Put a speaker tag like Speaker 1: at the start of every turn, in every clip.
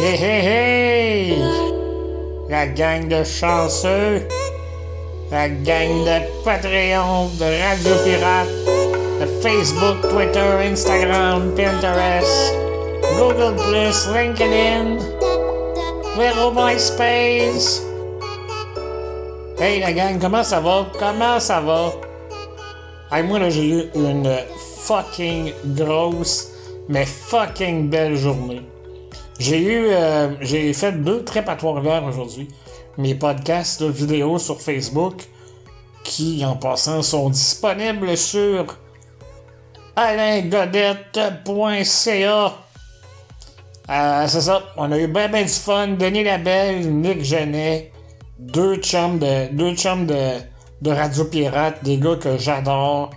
Speaker 1: Hey, hey, hey! La gang de chanceux, la gang de Patreon, de Radio Pirate, de Facebook, Twitter, Instagram, Pinterest, Google+, LinkedIn, Vero MySpace. Hey la gang, comment ça va? Comment ça va? Hey, moi j'ai eu une fucking grosse, mais fucking belle journée. J'ai eu, euh, j'ai fait deux trips à aujourd'hui. Mes podcasts de vidéos sur Facebook, qui en passant sont disponibles sur alaingodette.ca. Euh, c'est ça, on a eu bien ben du fun. Denis Labelle, Nick Genet, deux chums de, deux chums de, de Radio Pirate, des gars que j'adore.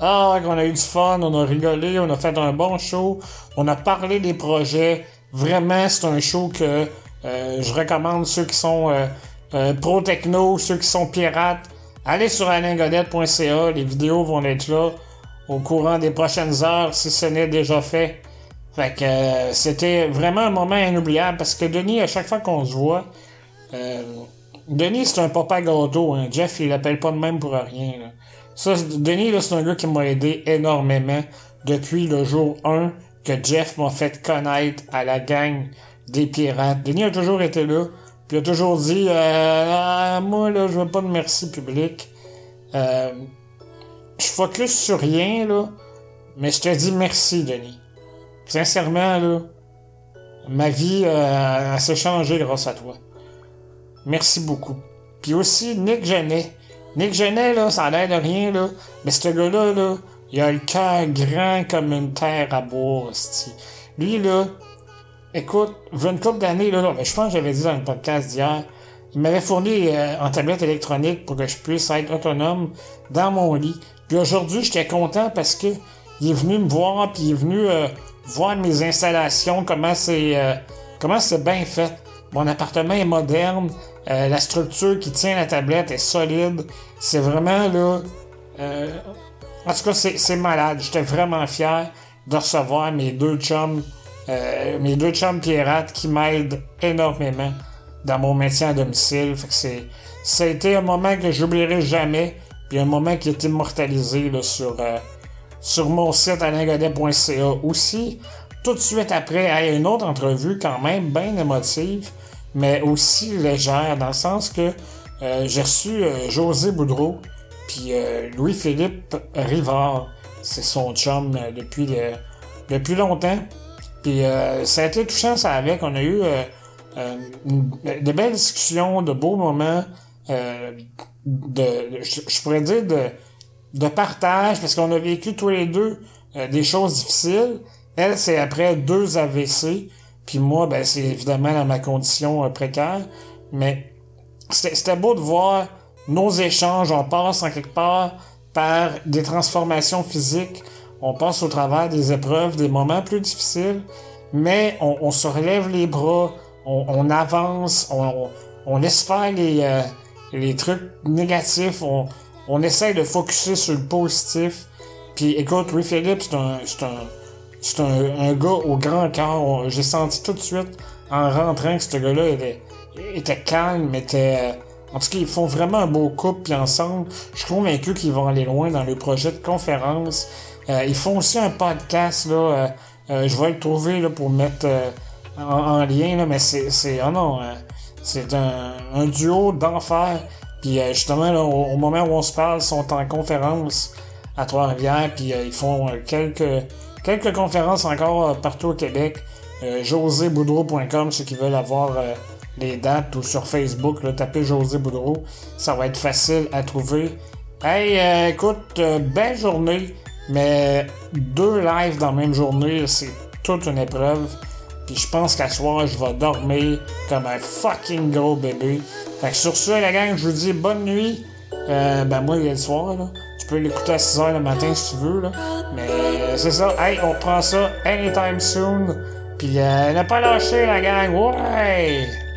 Speaker 1: Ah, on a eu du fun, on a rigolé, on a fait un bon show, on a parlé des projets. Vraiment, c'est un show que euh, je recommande ceux qui sont euh, euh, pro-techno, ceux qui sont pirates. Allez sur alaingodette.ca, les vidéos vont être là au courant des prochaines heures si ce n'est déjà fait. Fait que c'était vraiment un moment inoubliable parce que Denis, à chaque fois qu'on se voit, Denis c'est un papa gâteau. Hein. Jeff, il l'appelle pas de même pour rien. Ça, Denis, c'est un gars qui m'a aidé énormément depuis le jour 1 que Jeff m'a fait connaître à la gang des pirates. Denis a toujours été là, puis a toujours dit euh, ah, Moi, là, je veux pas de merci public. Euh, je focus sur rien, là, mais je te dis merci, Denis. Sincèrement, là, ma vie euh, s'est changée grâce à toi. Merci beaucoup. Puis aussi, Nick Genet. Nick Genet, là, ça a l'air de rien, là, mais ce gars-là, là, il a le cœur grand comme une terre à boire, Lui, là, écoute, une couple d'années, là, je pense que j'avais dit dans le podcast d'hier, il m'avait fourni euh, en tablette électronique pour que je puisse être autonome dans mon lit. Puis aujourd'hui, j'étais content parce que il est venu me voir, puis il est venu euh, voir mes installations, comment c'est euh, comment c'est bien fait. Mon appartement est moderne, la structure qui tient la tablette est solide. C'est vraiment là en tout cas, c'est malade. J'étais vraiment fier de recevoir mes deux chums, euh, mes deux chums pirates qui m'aident énormément dans mon métier à domicile. Fait ça a été un moment que j'oublierai jamais, puis un moment qui est immortalisé sur, euh, sur mon site alaingodet.ca aussi. Tout de suite après, il y a une autre entrevue quand même bien émotive, mais aussi légère, dans le sens que euh, j'ai reçu José Boudreau, puis euh, Louis-Philippe Rivard, c'est son chum euh, depuis, depuis longtemps. Puis euh, ça a été touchant, ça avec. On a eu de belles discussions, de beaux moments, de, je pourrais dire de, de partage, parce qu'on a vécu tous les deux des choses difficiles. Elle, c'est après deux AVC. Puis moi, ben, c'est évidemment dans ma condition précaire. Mais c'était beau de voir nos échanges, on passe en quelque part par des transformations physiques, on passe au travers des épreuves, des moments plus difficiles, mais on, se relève les bras, on, avance, on, laisse faire les, euh, les trucs négatifs, on, on essaie de focuser sur le positif. Puis écoute, Louis Philippe, c'est un, un, gars au grand cœur. J'ai senti tout de suite en rentrant que ce gars-là était, était calme, était en tout cas, ils font vraiment un beau couple, puis ensemble, je suis convaincu qu'ils vont aller loin dans le projet de conférence. Euh, ils font aussi un podcast, là, euh, euh, je vais le trouver là, pour mettre en, lien, là, mais c'est, oh non, c'est un, un, duo d'enfer. Puis justement, là, au, moment où on se parle, ils sont en conférence à Trois-Rivières, puis ils font quelques, quelques conférences encore partout au Québec. joséboudreau.com, ceux qui veulent avoir les dates ou sur Facebook, là, tapez José Boudreau. Ça va être facile à trouver. Hey, euh, écoute, euh, belle journée, mais deux lives dans la même journée, c'est toute une épreuve. Puis je pense qu'à soir, je vais dormir comme un fucking gros bébé. Fait que sur ce, la gang, je vous dis bonne nuit. Euh, ben moi, il a le soir, là. Tu peux l'écouter à 6h le matin si tu veux, là. Mais c'est ça. Hey, on prend ça anytime soon. Puis ne pas lâcher, la gang. Ouais!